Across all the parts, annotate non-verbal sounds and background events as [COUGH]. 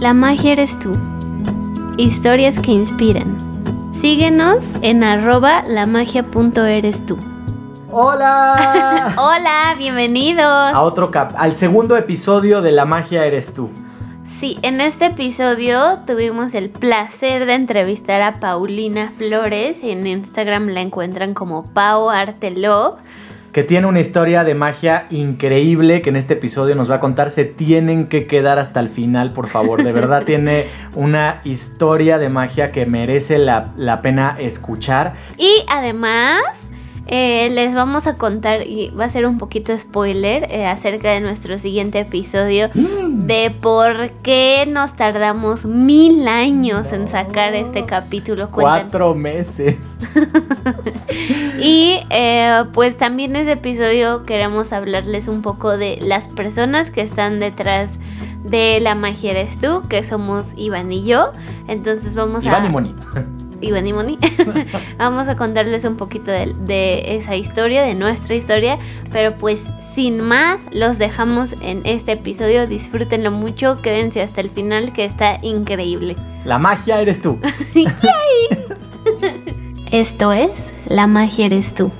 La magia eres tú. Historias que inspiran. Síguenos en arroba lamagia.eres tú. ¡Hola! [LAUGHS] Hola, bienvenidos. A otro cap al segundo episodio de La magia eres tú. Sí, en este episodio tuvimos el placer de entrevistar a Paulina Flores. En Instagram la encuentran como Pau Arteló que tiene una historia de magia increíble que en este episodio nos va a contar. Se tienen que quedar hasta el final, por favor. De verdad [LAUGHS] tiene una historia de magia que merece la, la pena escuchar. Y además eh, les vamos a contar, y va a ser un poquito spoiler, eh, acerca de nuestro siguiente episodio, de por qué nos tardamos mil años en sacar este capítulo. Cuatro meses. [LAUGHS] y eh, pues también en ese episodio queremos hablarles un poco de las personas que están detrás de La Magia Eres Tú, que somos Iván y yo. Entonces vamos a... Iván y Moni. [LAUGHS] Iván y Moni, [LAUGHS] vamos a contarles un poquito de, esa historia, de nuestra historia, pero pues sin más, los dejamos en este episodio, disfrútenlo mucho, quédense hasta el final que está increíble. La magia eres tú. [LAUGHS] [LAUGHS] Esto es La magia eres tú.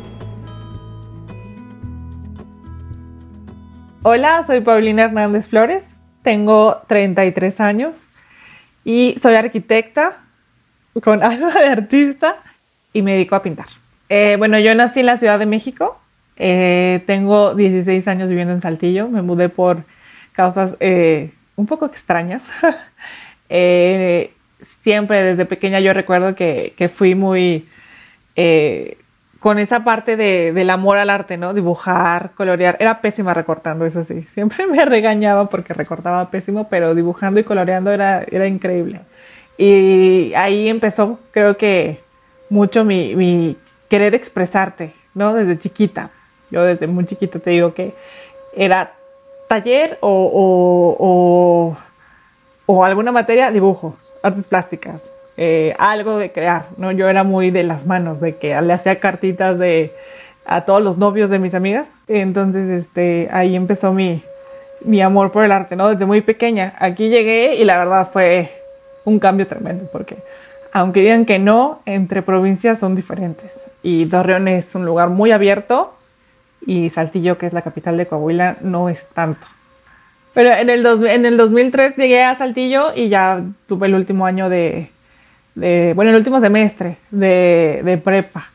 Hola, soy Paulina Hernández Flores, tengo 33 años y soy arquitecta con algo de artista y me dedico a pintar. Eh, bueno, yo nací en la Ciudad de México, eh, tengo 16 años viviendo en Saltillo, me mudé por causas eh, un poco extrañas. [LAUGHS] siempre desde pequeña yo recuerdo que, que fui muy con esa parte de, del amor al arte, ¿no? Dibujar, colorear. Era pésima recortando, eso sí. Siempre [LAUGHS] me regañaba porque recortaba pésimo, pero dibujando y coloreando era, era increíble. Y ahí empezó, creo que, mucho mi, querer expresarte, ¿no? Desde chiquita. Yo desde muy chiquita te digo que era taller o, o, alguna materia, dibujo, artes plásticas, eh, algo de crear, ¿no? Yo era muy de las manos, de que le hacía cartitas de a todos los novios de mis amigas. Entonces, este, ahí empezó mi, mi amor por el arte, ¿no? Desde muy pequeña. Aquí llegué y la verdad fue un cambio tremendo, porque aunque digan que no, entre provincias son diferentes. Y Torreón es un lugar muy abierto y Saltillo, que es la capital de Coahuila, no es tanto. Pero en el, en el 2003 llegué a Saltillo y ya tuve el último año de, bueno, el último semestre de, prepa.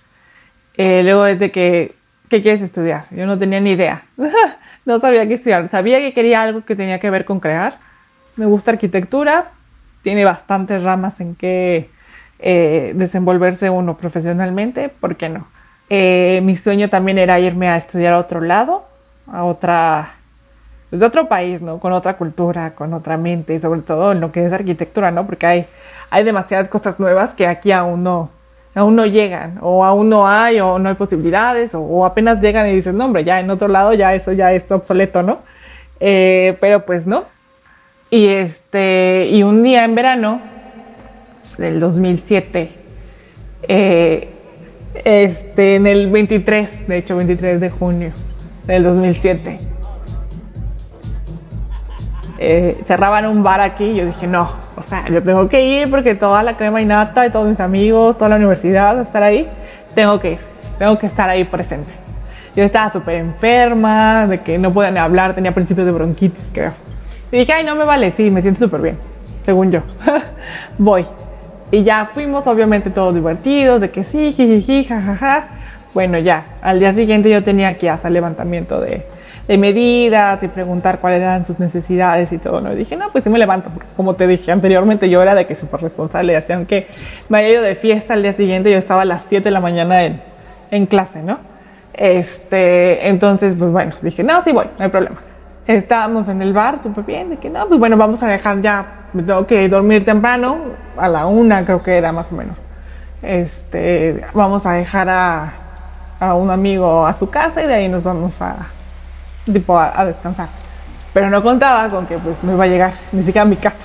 Eh, luego desde que, ¿qué quieres estudiar? Yo no tenía ni idea. [LAUGHS] no sabía qué estudiar. Sabía que quería algo que tenía que ver con crear. Me gusta arquitectura, tiene bastantes ramas en que eh, desenvolverse uno profesionalmente, ¿por qué no? Eh, mi sueño también era irme a estudiar a otro lado, a otra, pues, otro país, ¿no? Con otra cultura, con otra mente, sobre todo en lo que es arquitectura, ¿no? Porque hay, hay demasiadas cosas nuevas que aquí aún no, aún no llegan, o aún no hay, o no hay posibilidades, o, apenas llegan y dicen, no, hombre, ya en otro lado ya eso ya es obsoleto, ¿no? Eh, pero pues no, y, este, y un día en verano del 2007, eh, este, en el 23, de hecho 23 de junio del 2007, eh, cerraban un bar aquí y yo dije, no, o sea, yo tengo que ir porque toda la crema y nata y todos mis amigos, toda la universidad, estar ahí, tengo que ir, tengo que estar ahí presente. Yo estaba súper enferma, de que no podía ni hablar, tenía principios de bronquitis, creo. Y dije, ay, no me vale, sí, me siento súper bien, según yo. [LAUGHS] Voy. Y ya fuimos, obviamente, todos divertidos, de que sí, jiji, jajaja. Bueno, ya, al día siguiente yo tenía que hacer levantamiento de, de medidas y preguntar cuáles eran sus necesidades y todo, ¿no? Y dije, no, pues sí me levanto, como te dije anteriormente, yo era de que súper responsable, así, aunque me haya ido de fiesta al día siguiente, yo estaba a las 7 de la mañana en, en clase, ¿no? Este, entonces, pues bueno, dije, no, sí voy, no hay problema estábamos en el bar súper bien, de que no, pues bueno, vamos a dejar ya, tengo que dormir temprano, a la una creo que era más o menos. Este, vamos a dejar a, a un amigo a su casa y de ahí nos vamos a, tipo, a, descansar. Pero no contaba con que pues me iba a llegar ni siquiera a mi casa.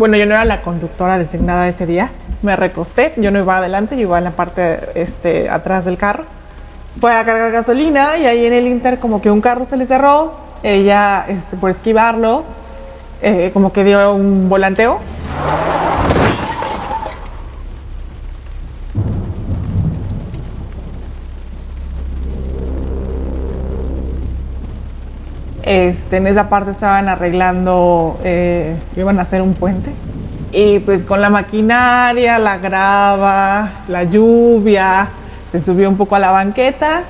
Bueno, yo no era la conductora designada ese día, me recosté, yo no iba adelante, yo iba en la parte este, atrás del carro. Fue a cargar gasolina y ahí en el Inter como que un carro se le cerró, ella este, por esquivarlo, eh, como que dio un volanteo. Este, en esa parte estaban arreglando, eh, iban a hacer un puente. Y pues con la maquinaria, la grava, la lluvia, se subió un poco a la banqueta.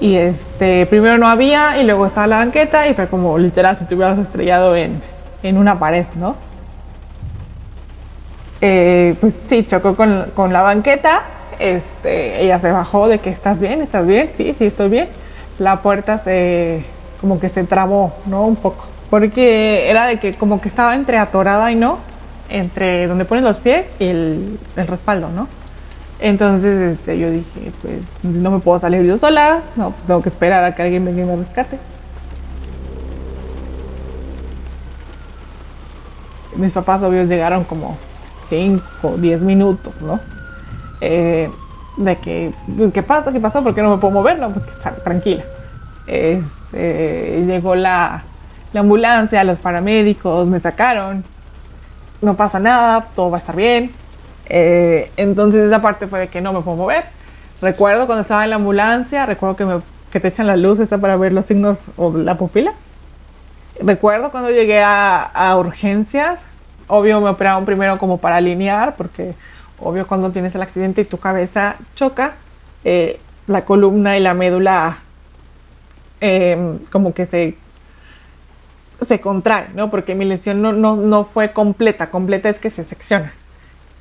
Y este, primero no había y luego estaba la banqueta y fue como literal si te hubieras estrellado en, en una pared, ¿no? Eh, pues sí, chocó con, con, la banqueta. Este, ella se bajó de que estás bien, estás bien, sí, sí, estoy bien. La puerta se como que se trabó, ¿no? Un poco. Porque era de que como que estaba entre atorada y no, entre donde ponen los pies y el, respaldo, ¿no? Entonces este, yo dije, pues no me puedo salir yo sola, no, tengo que esperar a que alguien venga y me rescate. Mis papás obvios llegaron como 5, 10 minutos, ¿no? Eh, de que, pues, ¿qué pasa? ¿Qué pasó? ¿Por qué no me puedo mover? No, pues que está tranquila. Este, llegó la, la ambulancia, los paramédicos me sacaron. No pasa nada, todo va a estar bien. Eh, entonces esa parte fue de que no me puedo mover. Recuerdo cuando estaba en la ambulancia, recuerdo que, me, que te echan la luz esta para ver los signos o la pupila. Recuerdo cuando llegué a, urgencias, obvio me operaron primero como para alinear, porque obvio cuando tienes el accidente y tu cabeza choca, eh, la columna y la médula eh, como que se, se contrae, ¿no? Porque mi lesión no, no, no fue completa, completa es que se secciona,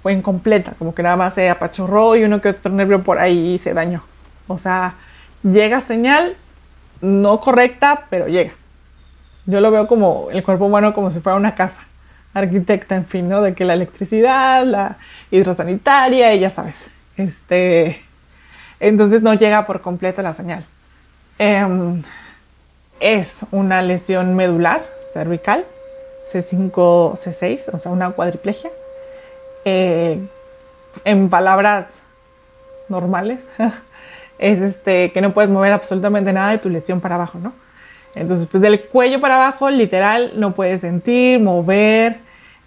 fue incompleta, como que nada más se apachurró y uno que otro nervio por ahí se dañó. O sea, llega señal no correcta, pero llega. Yo lo veo como el cuerpo humano como si fuera una casa arquitecta, en fin, ¿no? De que la electricidad, la hidrosanitaria, y ya sabes. Este, entonces no llega por completa la señal. Eh, es una lesión medular cervical, C5, C6, o sea, una cuadriplegia. Eh, en palabras normales, [LAUGHS] es este, que no puedes mover absolutamente nada de tu lesión para abajo, ¿no? Entonces, pues del cuello para abajo, literal, no puedes sentir, mover,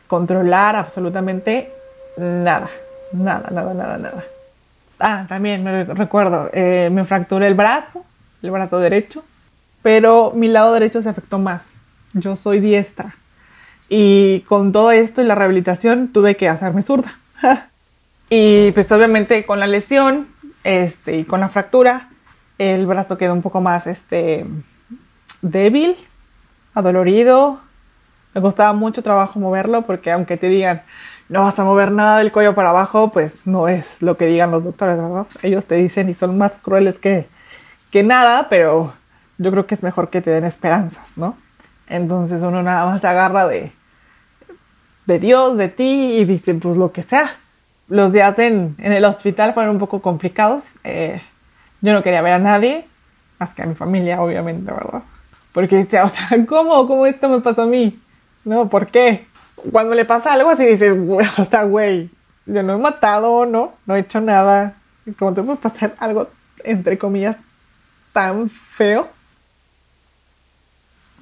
controlar absolutamente nada, nada, nada, nada, nada. Ah, también me recuerdo, eh, me fracturé el brazo el brazo derecho, pero mi lado derecho se afectó más. Yo soy diestra. Y con todo esto y la rehabilitación tuve que hacerme zurda. [LAUGHS] y pues obviamente con la lesión este, y con la fractura, el brazo quedó un poco más este, débil, adolorido. Me costaba mucho trabajo moverlo porque aunque te digan no vas a mover nada del cuello para abajo, pues no es lo que digan los doctores, ¿verdad? Ellos te dicen y son más crueles que, que nada, pero yo creo que es mejor que te den esperanzas, ¿no? Entonces uno nada más se agarra de, de Dios, de ti y dice, pues lo que sea. Los días en, el hospital fueron un poco complicados. Eh, yo no quería ver a nadie, más que a mi familia, obviamente, ¿verdad? Porque dice, o sea, [LAUGHS] ¿cómo? ¿Cómo esto me pasó a mí? ¿No? ¿Por qué? Cuando le pasa algo así dices, [LAUGHS] o sea, güey, yo no he matado, ¿no? No he hecho nada. ¿Cómo te puede pasar algo, entre comillas, tan feo.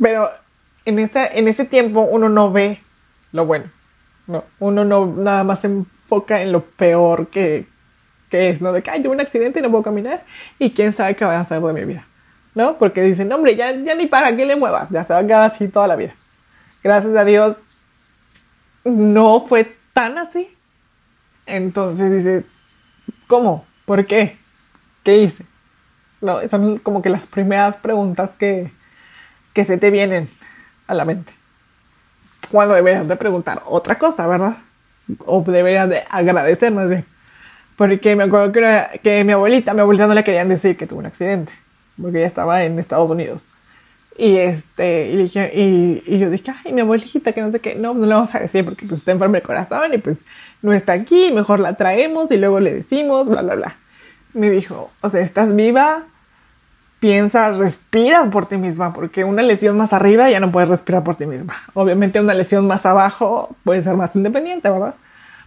Pero en, esta, en ese tiempo uno no ve lo bueno. No, uno no nada más se enfoca en lo peor que, que es, ¿no? De que, ay, un accidente y no puedo caminar y quién sabe qué va a hacer de mi vida, ¿no? Porque dicen, hombre, ya, ya ni para qué le muevas, ya se va a quedar así toda la vida. Gracias a Dios, no fue tan así. Entonces dice, ¿cómo? ¿Por qué? ¿Qué hice? No, son como que las primeras preguntas que, que se te vienen a la mente. Cuando deberías de preguntar otra cosa, ¿verdad? O deberías de agradecer más bien. Porque me acuerdo que, que mi abuelita, mi abuelita no le querían decir que tuvo un accidente, porque ella estaba en Estados Unidos. Y, este, y, dije, y, y, yo dije, ay, mi abuelita, que no sé qué, no, no le vamos a decir porque pues, está enferma el corazón y pues no está aquí, mejor la traemos y luego le decimos, bla, bla, bla. Me dijo, o sea, estás viva, piensas, respiras por ti misma, porque una lesión más arriba ya no puedes respirar por ti misma. Obviamente una lesión más abajo puede ser más independiente, ¿verdad?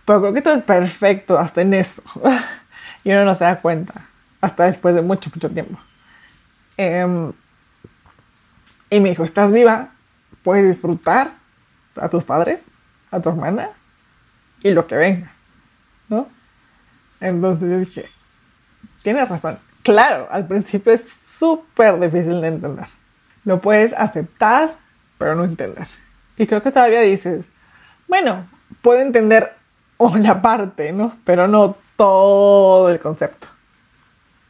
Pero creo que todo es perfecto hasta en eso. [LAUGHS] y uno no se da cuenta hasta después de mucho, mucho tiempo. Em, y me dijo, estás viva, puedes disfrutar a tus padres, a tu hermana y lo que venga, ¿no? Entonces yo dije, tienes razón. Claro, al principio es súper difícil de entender. Lo puedes aceptar, pero no entender. Y creo que todavía dices, bueno, puedo entender una parte, ¿no? Pero no todo el concepto.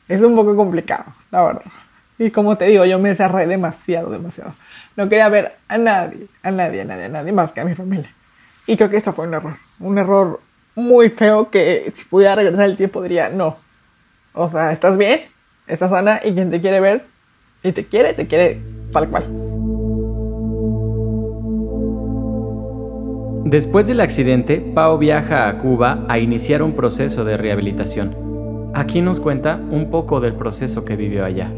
Es un poco complicado, la verdad. Y como te digo, yo me cerré demasiado, demasiado. No quería ver a nadie, a nadie, a nadie, a nadie más que a mi familia. Y creo que eso fue un error. Un error muy feo que si pudiera regresar el tiempo diría, no. O sea, ¿estás bien? ¿Estás sana? Y quien te quiere ver y te quiere, te quiere tal cual. Después del accidente, Pau viaja a Cuba a iniciar un proceso de rehabilitación. Aquí nos cuenta un poco del proceso que vivió allá.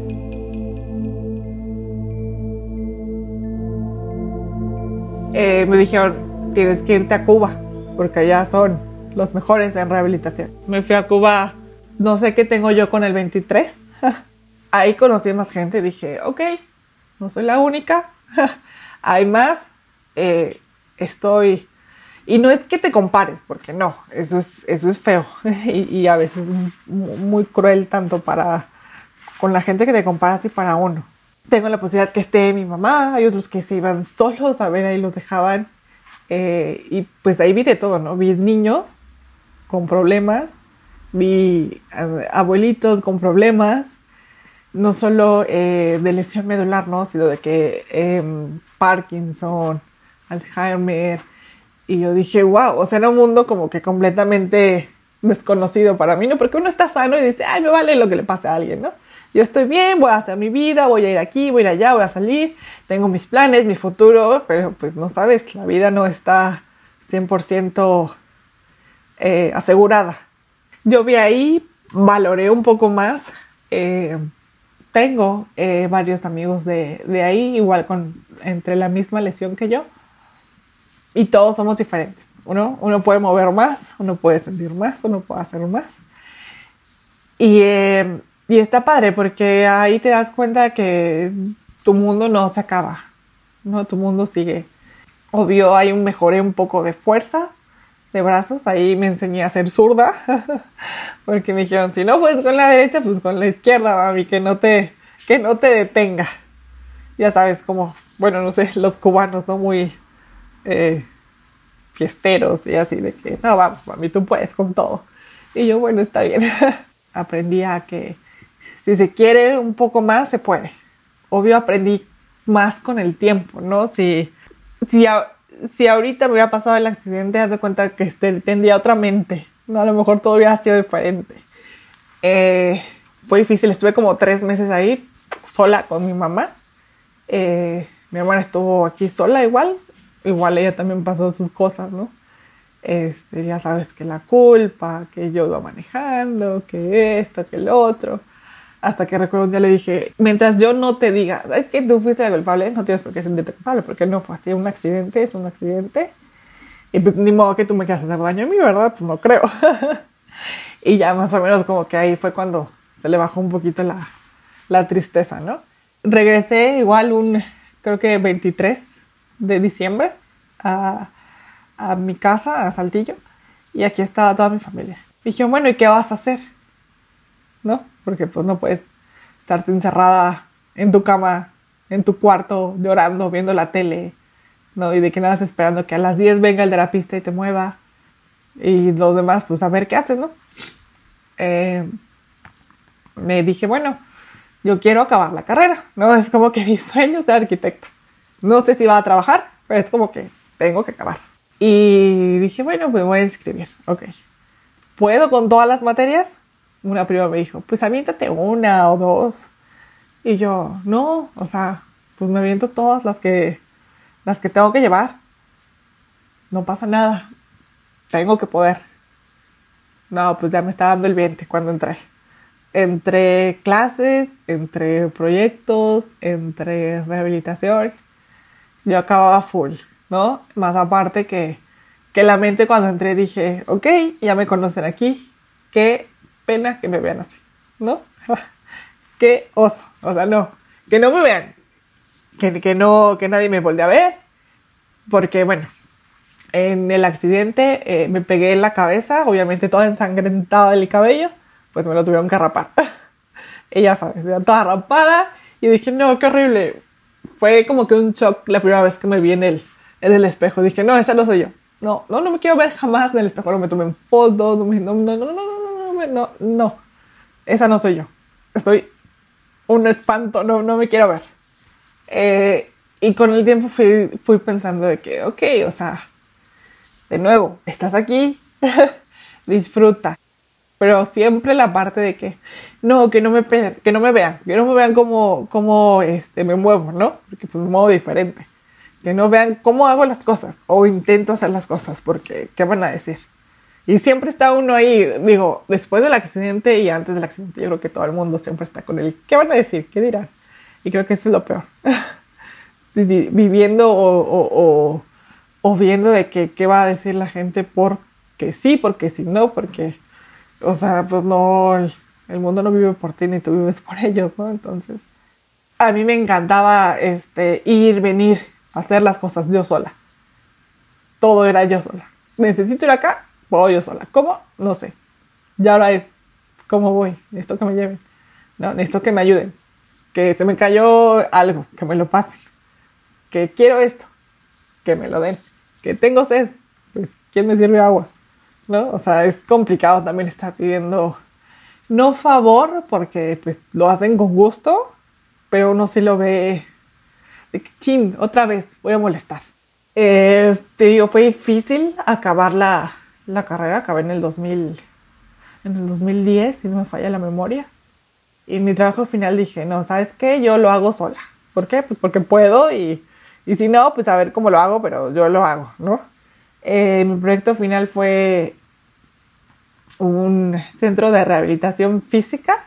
Eh, me dijeron, tienes que irte a Cuba, porque allá son los mejores en rehabilitación. Me fui a Cuba, no sé qué tengo yo con el 23. [LAUGHS] Ahí conocí más gente, dije, ok, no soy la única, [LAUGHS] hay más, eh, estoy... Y no es que te compares, porque no, eso es, eso es feo [LAUGHS] y, a veces muy cruel tanto para con la gente que te comparas y para uno. Tengo la posibilidad que esté mi mamá, hay otros que se iban solos a ver, ahí los dejaban. Eh, y pues ahí vi de todo, ¿no? Vi niños con problemas, vi abuelitos con problemas, no solo eh, de lesión medular, ¿no? Sino de que em, Parkinson, Alzheimer. Y yo dije, wow, o sea, era un mundo como que completamente desconocido para mí, ¿no? Porque uno está sano y dice, ay, me vale lo que le pase a alguien, ¿no? Yo estoy bien, voy a hacer mi vida, voy a ir aquí, voy a ir allá, voy a salir, tengo mis planes, mi futuro, pero pues no sabes, la vida no está 100% eh, asegurada. Yo vi ahí, valoré un poco más. Eh, tengo eh, varios amigos de, de, ahí, igual con entre la misma lesión que yo. Y todos somos diferentes. Uno, uno puede mover más, uno puede sentir más, uno puede hacer más. Y, eh, y está padre porque ahí te das cuenta que tu mundo no se acaba. ¿no? Tu mundo sigue. Obvio, hay un mejoré un poco de fuerza, de brazos. Ahí me enseñé a ser zurda. [LAUGHS] Porque me dijeron, si no puedes con la derecha, pues con la izquierda, mami, que no te, que no te detenga. Ya sabes, como, bueno, no sé, [LAUGHS] los cubanos, ¿no? Muy eh, fiesteros y así, de que, no, vamos, mami, tú puedes con todo. Y yo, bueno, está bien. [LAUGHS] aprendí a que si se quiere un poco más, se puede. Obvio, aprendí más con el tiempo, ¿no? Si, si, si ahorita me hubiera pasado el accidente, haz de cuenta que tendría otra mente. ¿no? A lo mejor todo hubiera sido diferente. Eh, fue difícil, estuve como tres meses ahí, sola con mi mamá. Eh, mi hermana estuvo aquí sola igual, igual ella también pasó sus cosas, ¿no? Este, ya sabes que la culpa, que yo iba manejando, que esto, que lo otro. Hasta que recuerdo un día le dije, mientras yo no te diga, es que tú fuiste la culpable, no tienes por qué sentirte culpable, porque no fue así, un accidente es un accidente. Y pues ni modo que tú me quieras hacer daño a mí, ¿verdad? Pues no creo. [LAUGHS] y ya más o menos como que ahí fue cuando se le bajó un poquito la, la tristeza, ¿no? Regresé igual un, creo que 23 de diciembre a, a mi casa, a Saltillo, y aquí estaba toda mi familia. Dije, bueno, ¿y qué vas a hacer? ¿No? Porque pues no puedes estarte encerrada en tu cama, en tu cuarto, llorando, viendo la tele, ¿no? Y de que nada esperando que a las 10 venga el de la pista y te mueva. Y los demás, pues a ver qué haces, ¿no? Eh, me dije, bueno, yo quiero acabar la carrera, ¿no? Es como que [LAUGHS] mi sueño es ser arquitecta. No sé si va a trabajar, pero es como que tengo que acabar. Y dije, bueno, pues voy a inscribir. Ok. ¿Puedo con todas las materias? Una prima me dijo, pues aviéntate una o dos. Y yo, no, o sea, pues me aviento todas las que, las que tengo que llevar. No pasa nada. Tengo que poder. No, pues ya me está dando el viento cuando entré. entre clases, entre proyectos, entre rehabilitación, yo acababa full, ¿no? Más aparte que, que la mente cuando entré dije, ok, ya me conocen aquí, qué pena que me vean así, ¿no? [LAUGHS] qué oso, o sea, no, que no me vean, que, que no, que nadie me voltee a ver, porque bueno, en el accidente eh, me pegué en la cabeza, obviamente toda ensangrentada el cabello, pues me lo tuvieron que rapar. [LAUGHS] Ella sabes, toda rapada y dije, no, qué horrible. Fue como que un shock la primera vez que me vi en el, en el espejo. Dije, no, esa no soy yo. No, no, no me quiero ver jamás en el espejo. No me tomé fotos, no, no, no, no, no, no, no, esa no soy yo. Estoy un espanto, no, no me quiero ver. Eh, y con el tiempo fui, fui pensando de que, ok, o sea, de nuevo, estás aquí, [LAUGHS] disfruta. Pero siempre la parte de que, no, que no me, que no me vean, que no me vean cómo, cómo este, me muevo, ¿no? Porque pues me muevo diferente. Que no vean cómo hago las cosas o intento hacer las cosas, porque ¿qué van a decir? Y siempre está uno ahí, digo, después del accidente y antes del accidente, yo creo que todo el mundo siempre está con él. ¿Qué van a decir? ¿Qué dirán? Y creo que eso es lo peor. [LAUGHS] Viviendo o o viendo de que, qué va a decir la gente porque sí, porque si no, porque, o sea, pues no, el, mundo no vive por ti ni tú vives por ellos, ¿no? Entonces, a mí me encantaba este, ir, venir, hacer las cosas yo sola. Todo era yo sola. Necesito ir acá, voy yo sola. ¿Cómo? No sé. Y ahora es, ¿cómo voy? Necesito que me lleven. No, necesito que me ayuden. Que se me cayó algo, que me lo pasen. Que quiero esto, que me lo den que tengo sed, pues ¿quién me sirve agua? ¿No? O sea, es complicado también estar pidiendo, no favor, porque pues lo hacen con gusto, pero uno sí lo ve de que, chin, otra vez, voy a molestar. Eh, te digo, fue difícil acabar la, la carrera, acabé en el 2000, en el 2010, si no me falla la memoria. Y mi trabajo final dije, no, ¿sabes qué? Yo lo hago sola. ¿Por qué? Pues porque puedo y y si no, pues a ver cómo lo hago, pero yo lo hago, ¿no? Eh, mi proyecto final fue un centro de rehabilitación física.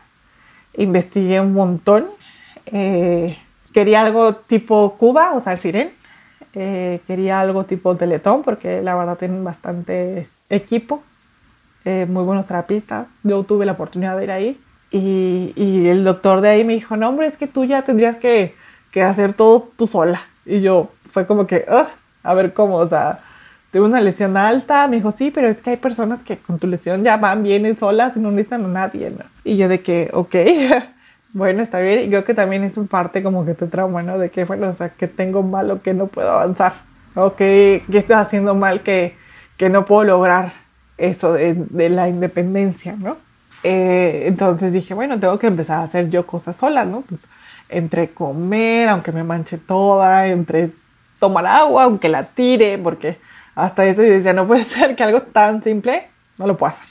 Investigué un montón. Eh, quería algo tipo Cuba, o sea, el Siren. Eh, quería algo tipo Teletón, porque la verdad tienen bastante equipo, muy buenos terapistas. Yo tuve la oportunidad de ir ahí. Y, y, el doctor de ahí me dijo, no, hombre, es que tú ya tendrías que, que hacer todo tú sola. Y yo fue como que, a ver cómo, o sea, tuve una lesión alta, me dijo, sí, pero es que hay personas que con tu lesión ya van, vienen solas y no necesitan a nadie, ¿no? Y yo de que, ok, [LAUGHS] bueno, está bien, y creo que también es un parte como que te trauma, ¿no? De que, bueno, o sea, que tengo malo que no puedo avanzar, o que, que estoy haciendo mal que, que no puedo lograr eso de, de la independencia, ¿no? Eh, entonces dije, bueno, tengo que empezar a hacer yo cosas solas, ¿no? entre comer, aunque me manche toda, entre tomar agua, aunque la tire, porque hasta eso yo decía, no puede [LAUGHS] ser que algo tan simple no lo pueda hacer.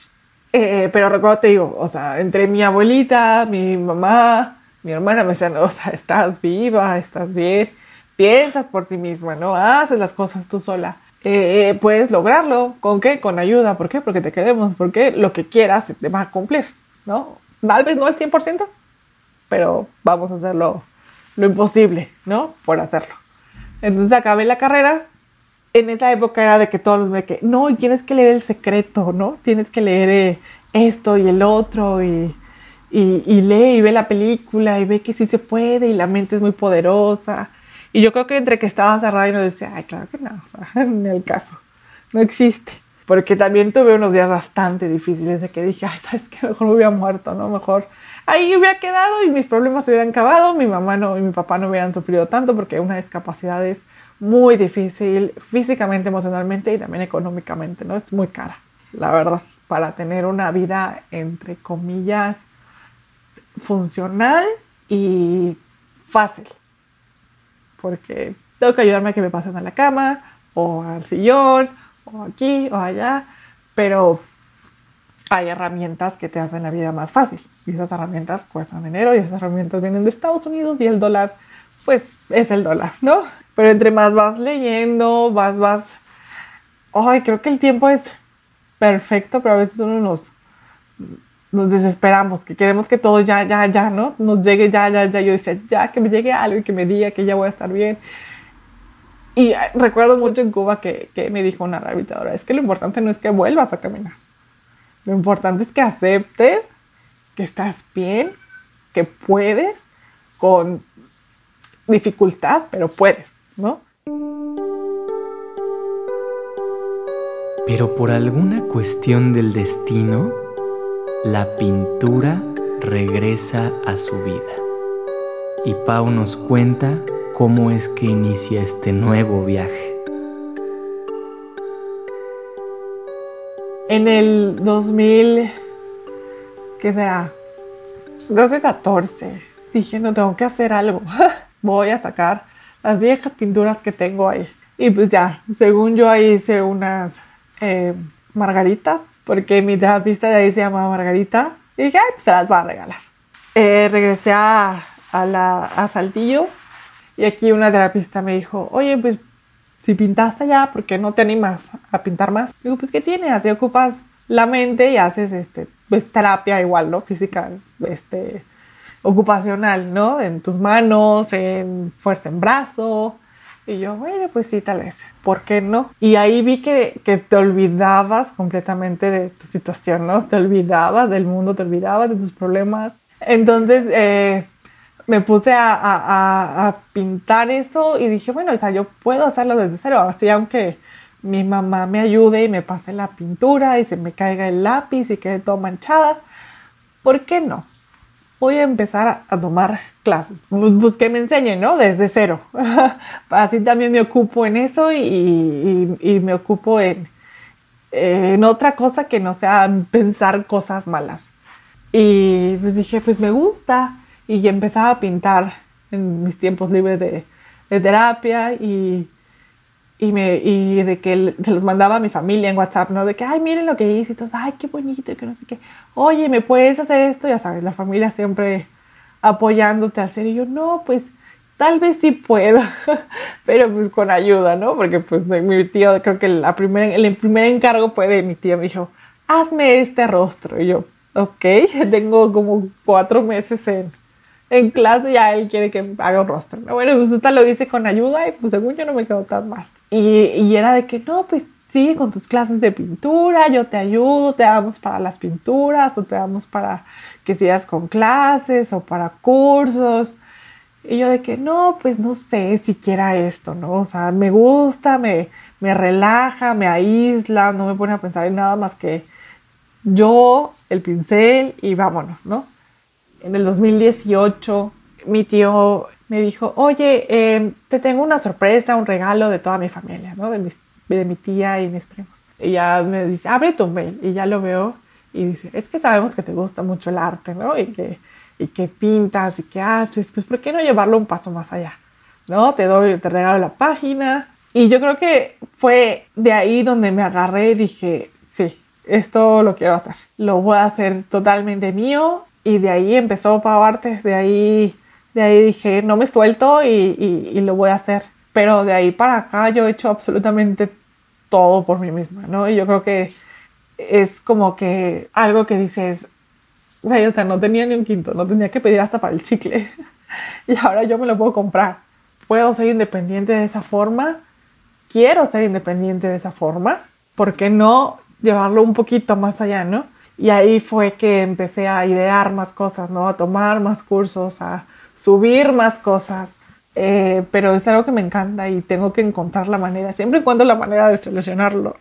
Eh, pero recuerdo, te digo, o sea, entre mi abuelita, mi mamá, mi hermana me decían, o sea, estás viva, estás bien, piensas por ti misma, ¿no? Haces las cosas tú sola. Eh, puedes lograrlo. ¿Con qué? Con ayuda. ¿Por qué? Porque te queremos. Porque lo que quieras te va a cumplir, ¿no? Tal vez no al 100%, pero vamos a hacerlo lo imposible, ¿no? Por hacerlo. Entonces acabé la carrera. En esa época era de que todos los me que, no, tienes que leer el secreto, ¿no? Tienes que leer eh, esto y el otro y, y, lee y ve la película y ve que sí se puede y la mente es muy poderosa. Y yo creo que entre que estaba cerrada y no decía, ay, claro que no, [LAUGHS] en el caso, no existe. Porque también tuve unos días bastante difíciles de que dije, ay, ¿sabes qué? Mejor me hubiera muerto, ¿no? Mejor ahí hubiera quedado y mis problemas se hubieran acabado, mi mamá no, y mi papá no hubieran sufrido tanto porque una discapacidad es muy difícil físicamente, emocionalmente y también económicamente, ¿no? Es muy cara, la verdad, para tener una vida, entre comillas, funcional y fácil. Porque tengo que ayudarme a que me pasen a la cama, o al sillón, o aquí, o allá, pero hay herramientas que te hacen la vida más fácil. Y esas herramientas cuestan dinero y esas herramientas vienen de Estados Unidos y el dólar, pues es el dólar, ¿no? Pero entre más vas leyendo, vas, vas... Ay, creo que el tiempo es perfecto, pero a veces uno nos... nos desesperamos, que queremos que todo ya, ya, ya, ¿no? Nos llegue ya, ya, ya. Yo decía, ya, que me llegue algo y que me diga que ya voy a estar bien. Y eh, recuerdo mucho en Cuba que, que me dijo una rehabilitadora, es que lo importante no es que vuelvas a caminar. Lo importante es que aceptes que estás bien, que puedes, con dificultad, pero puedes, ¿no? Pero por alguna cuestión del destino, la pintura regresa a su vida. Y Pau nos cuenta cómo es que inicia este nuevo viaje. En el 2000, ¿qué será? Creo que 14. Dije, no tengo que hacer algo. [LAUGHS] Voy a sacar las viejas pinturas que tengo ahí. Y pues ya, según yo ahí hice unas eh, margaritas, porque mi terapista de ahí se llama Margarita. Y dije, ay, pues se las voy a regalar. Eh, regresé a, a, la, a Saltillo y aquí una terapista me dijo, oye, pues si pintaste ya, ¿por qué no te animas a pintar más? Digo, pues ¿qué tiene? Así ocupas la mente y haces este, pues, terapia igual, ¿no? Física, este, ocupacional, ¿no? En tus manos, en fuerza en brazo, y yo, bueno, pues sí, tal vez. ¿Por qué no? Y ahí vi que, que, te olvidabas completamente de tu situación, ¿no? Te olvidabas del mundo, te olvidabas de tus problemas. Entonces eh, me puse a, a, a, pintar eso y dije, bueno, o sea, yo puedo hacerlo desde cero, así aunque mi mamá me ayude y me pase la pintura y se me caiga el lápiz y quede todo manchada. ¿Por qué no? Voy a empezar a, tomar clases, pues que me enseñen, ¿no? Desde cero. [LAUGHS] Así también me ocupo en eso y, me ocupo en, en, otra cosa que no sea pensar cosas malas. Y pues dije, pues me gusta. Y empezaba a pintar en mis tiempos libres de terapia y, y, me, y de que se los mandaba a mi familia en WhatsApp, ¿no? De que, ay, miren lo que hice y todos, ay, qué bonito, que no sé qué. Oye, ¿me puedes hacer esto? Ya sabes, la familia siempre apoyándote al ser. Y yo, no, pues tal vez sí pueda, [LAUGHS] pero pues con ayuda, ¿no? Porque pues mi tío, creo que la primer, el primer encargo fue de mi tío, me dijo, hazme este rostro. Y yo, ok, tengo como cuatro meses en, en clase, ya él quiere que haga un rostro. Bueno, pues tal lo hice con ayuda y pues según yo no me quedó tan mal. Y, era de que, no, pues sigue con tus clases de pintura, yo te ayudo, te damos para las pinturas o te damos para que sigas con clases o para cursos. Y yo de que no, pues no sé si quiera esto, ¿no? O sea, me gusta, me, me relaja, me aísla, no me pone a pensar en nada más que yo, el pincel y vámonos, ¿no? En el 2018 mi tío me dijo, oye, eh, te tengo una sorpresa, un regalo de toda mi familia, ¿no? De mis de mi tía y mis primos. Y ya me dice, abre tu mail. Y ya lo veo y dice, es que sabemos que te gusta mucho el arte, ¿no? Y que, y que pintas y que haces, pues ¿por qué no llevarlo un paso más allá? ¿No? Te doy, te regalo la página. Y yo creo que fue de ahí donde me agarré y dije, sí, esto lo quiero hacer. Lo voy a hacer totalmente mío. Y de ahí empezó Pau Artes, de ahí, de ahí dije, no me suelto y, y, y lo voy a hacer. Pero de ahí para acá yo he hecho absolutamente todo por mí misma, ¿no? Y yo creo que es como que algo que dices, o sea, no tenía ni un quinto, no tenía que pedir hasta para el chicle. [LAUGHS] y ahora yo me lo puedo comprar. Puedo ser independiente de esa forma. Quiero ser independiente de esa forma. ¿Por qué no llevarlo un poquito más allá, no? Y ahí fue que empecé a idear más cosas, ¿no? A tomar más cursos, a subir más cosas. Eh, pero es algo que me encanta y tengo que encontrar la manera, siempre y cuando la manera de solucionarlo,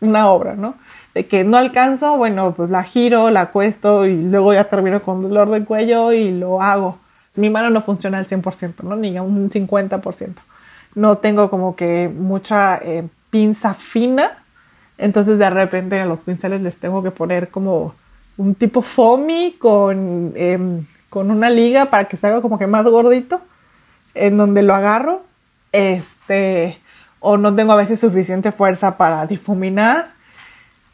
una obra, ¿no? De que no alcanzo, bueno, pues la giro, la acuesto y luego ya termino con dolor de cuello y lo hago. Mi mano no funciona al 100%, ¿no? Ni a un 50%. No tengo como que mucha eh, pinza fina, entonces de repente a los pinceles les tengo que poner como un tipo foamy con, eh, con una liga para que se haga como que más gordito en donde lo agarro, este, o no tengo a veces suficiente fuerza para difuminar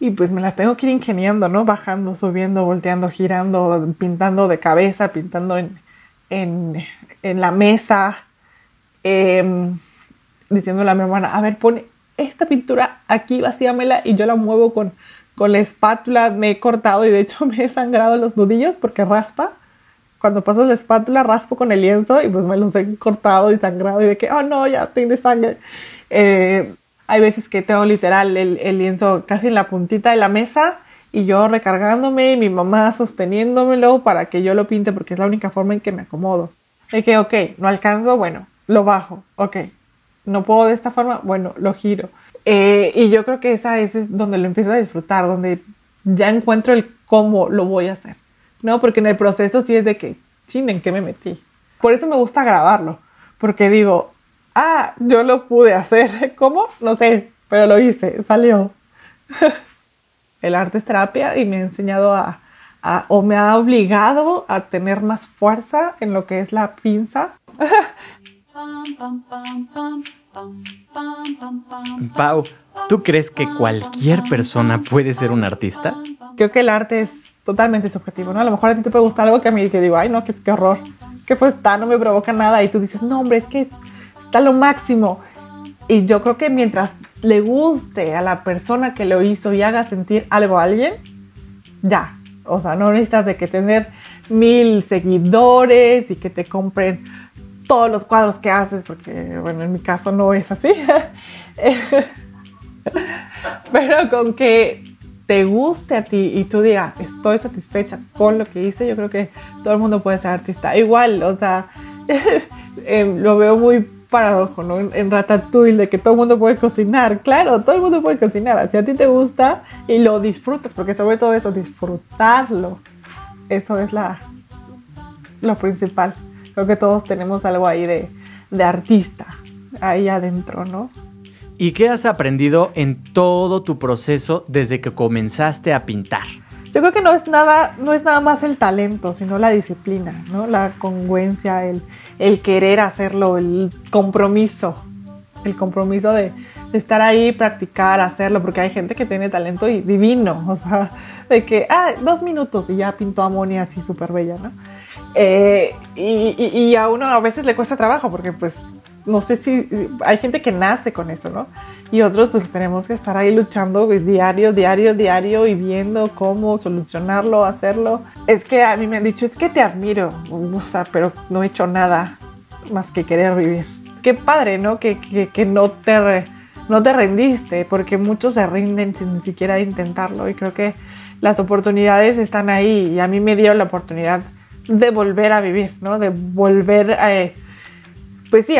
y pues me las tengo que ir ingeniando, ¿no? Bajando, subiendo, volteando, girando, pintando de cabeza, pintando en, en, en la mesa, eh, diciéndole a mi hermana, a ver, pone esta pintura aquí, vacíamela y yo la muevo con, con la espátula me he cortado y de hecho [LAUGHS] me he sangrado los nudillos porque raspa. Cuando pasas la espátula raspo con el lienzo y pues me los he cortado y sangrado y de que, oh no, ya tiene sangre. Eh, hay veces que tengo literal el, el, lienzo casi en la puntita de la mesa y yo recargándome y mi mamá sosteniéndomelo para que yo lo pinte porque es la única forma en que me acomodo. De que, ok, no alcanzo, bueno, lo bajo, ok. No puedo de esta forma, bueno, lo giro. Eh, y yo creo que esa es donde lo empiezo a disfrutar, donde ya encuentro el cómo lo voy a hacer. ¿No? Porque en el proceso sí es de que, ching, ¿en qué me metí? Por eso me gusta grabarlo, porque digo, ah, yo lo pude hacer. [LAUGHS] ¿Cómo? No sé, pero lo hice, salió. [LAUGHS] el arte es terapia y me ha enseñado a, a, o me ha obligado a tener más fuerza en lo que es la pinza. [LAUGHS] Pau, ¿tú crees que cualquier persona puede ser un artista? Creo que el arte es totalmente subjetivo, ¿no? A lo mejor a ti te puede gustar algo que a mí que digo, ay, no, que es que horror, que pues está, no me provoca nada. Y tú dices, no, hombre, es que está lo máximo. Y yo creo que mientras le guste a la persona que lo hizo y haga sentir algo a alguien, ya. O sea, no necesitas de que tener mil seguidores y que te compren todos los cuadros que haces, porque, bueno, en mi caso no es así. [LAUGHS] Pero con que te guste a ti y tú digas, estoy satisfecha con lo que hice, yo creo que todo el mundo puede ser artista. Igual, o sea, [LAUGHS] em, lo veo muy paradojo, ¿no? En Ratatouille, de que todo el mundo puede cocinar. Claro, todo el mundo puede cocinar. Si a ti te gusta y lo disfrutas, porque sobre todo eso, disfrutarlo, eso es la, lo principal. Creo que todos tenemos algo ahí de, de artista, ahí adentro, ¿no? ¿Y qué has aprendido en todo tu proceso desde que comenzaste a pintar? Yo creo que no es nada, no es nada más el talento, sino la disciplina, ¿no? La congruencia, el, el querer hacerlo, el compromiso, el compromiso de, de, estar ahí, practicar, hacerlo, porque hay gente que tiene talento y divino, [LAUGHS] o sea, de que, ah, dos minutos y ya pintó amonia así súper bella, ¿no? Eh, y, y, y, a uno a veces le cuesta trabajo porque pues no sé si hay gente que nace con eso, ¿no? Y otros pues tenemos que estar ahí luchando diario, diario, diario y viendo cómo solucionarlo, hacerlo. Es que a mí me han dicho, es que te admiro, o sea, pero no he hecho nada más que querer vivir. Qué padre, ¿no? Que, que, que no, te no te rendiste, porque muchos se rinden sin ni siquiera intentarlo y creo que las oportunidades están ahí y a mí me dio la oportunidad de volver a vivir, ¿no? De volver a... Pues sí,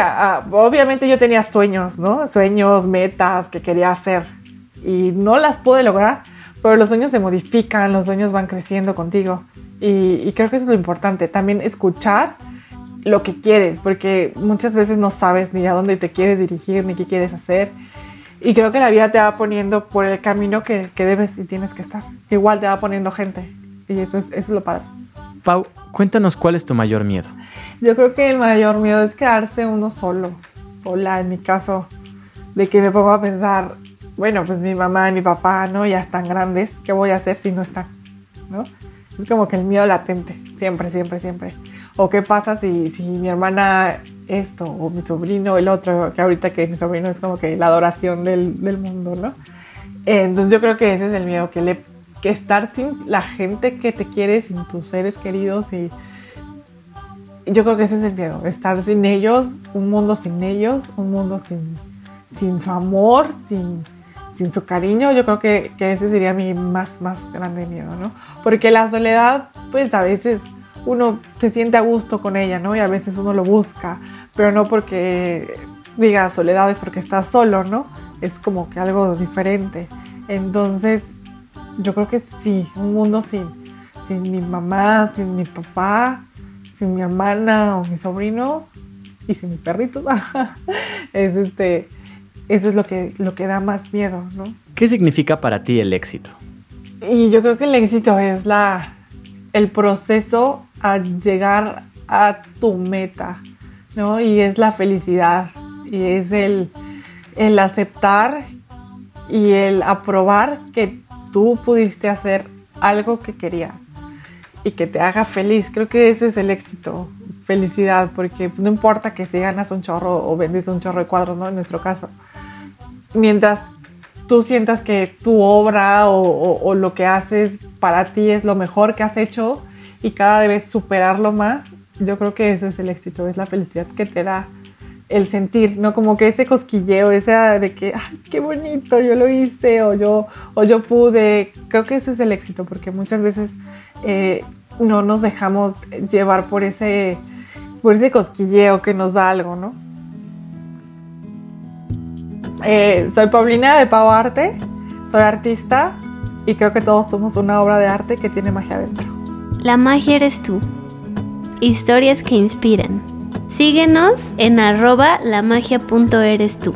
obviamente yo tenía sueños, ¿no? Sueños, metas que quería hacer y no las pude lograr, pero los sueños se modifican, los sueños van creciendo contigo y, y creo que eso es lo importante, también escuchar lo que quieres, porque muchas veces no sabes ni a dónde te quieres dirigir, ni qué quieres hacer. Y creo que la vida te va poniendo por el camino que, que debes y tienes que estar. Igual te va poniendo gente. Y eso es, eso es lo padre. Pau, cuéntanos cuál es tu mayor miedo. Yo creo que el mayor miedo es quedarse uno solo, sola en mi caso, de que me pongo a pensar, bueno, pues mi mamá y mi papá, ¿no? Ya están grandes, ¿qué voy a hacer si no están? ¿No? Es como que el miedo latente, siempre, siempre, siempre. O qué pasa si, si mi hermana esto, o mi sobrino el otro, que ahorita que mi sobrino es como que la adoración del, del mundo, ¿no? Entonces yo creo que ese es el miedo, que le que estar sin la gente que te quiere, sin tus seres queridos y yo creo que ese es el miedo, estar sin ellos, un mundo sin ellos, un mundo sin, sin su amor, sin, sin su cariño, yo creo que, ese sería mi más, más grande miedo, ¿no? Porque la soledad, pues a veces uno se siente a gusto con ella, ¿no? Y a veces uno lo busca, pero no porque diga soledad es porque estás solo, ¿no? Es como que algo diferente. Entonces, yo creo que sí, un mundo sin, sin mi mamá, sin mi papá, sin mi hermana o mi sobrino y sin mi perrito, [LAUGHS] es este, eso es lo que, lo que da más miedo, ¿no? ¿Qué significa para ti el éxito? Y yo creo que el éxito es la, el proceso a llegar a tu meta, ¿no? Y es la felicidad, y es el, el aceptar y el aprobar que tú pudiste hacer algo que querías y que te haga feliz. Creo que ese es el éxito, felicidad, porque no importa que si ganas un chorro o vendes un chorro de cuadros, ¿no? En nuestro caso. Mientras tú sientas que tu obra o, lo que haces para ti es lo mejor que has hecho y cada vez superarlo más, yo creo que ese es el éxito, es la felicidad que te da el sentir, ¿no? Como que ese cosquilleo, ese de que, ay, qué bonito, yo lo hice o yo, o yo pude. Creo que ese es el éxito, porque muchas veces eh, no nos dejamos llevar por ese, por ese cosquilleo que nos da algo, ¿no? Eh, soy Paulina de Pau Arte, soy artista y creo que todos somos una obra de arte que tiene magia dentro. La magia eres tú. Historias que inspiran. Síguenos en arroba lamagia.eres tú.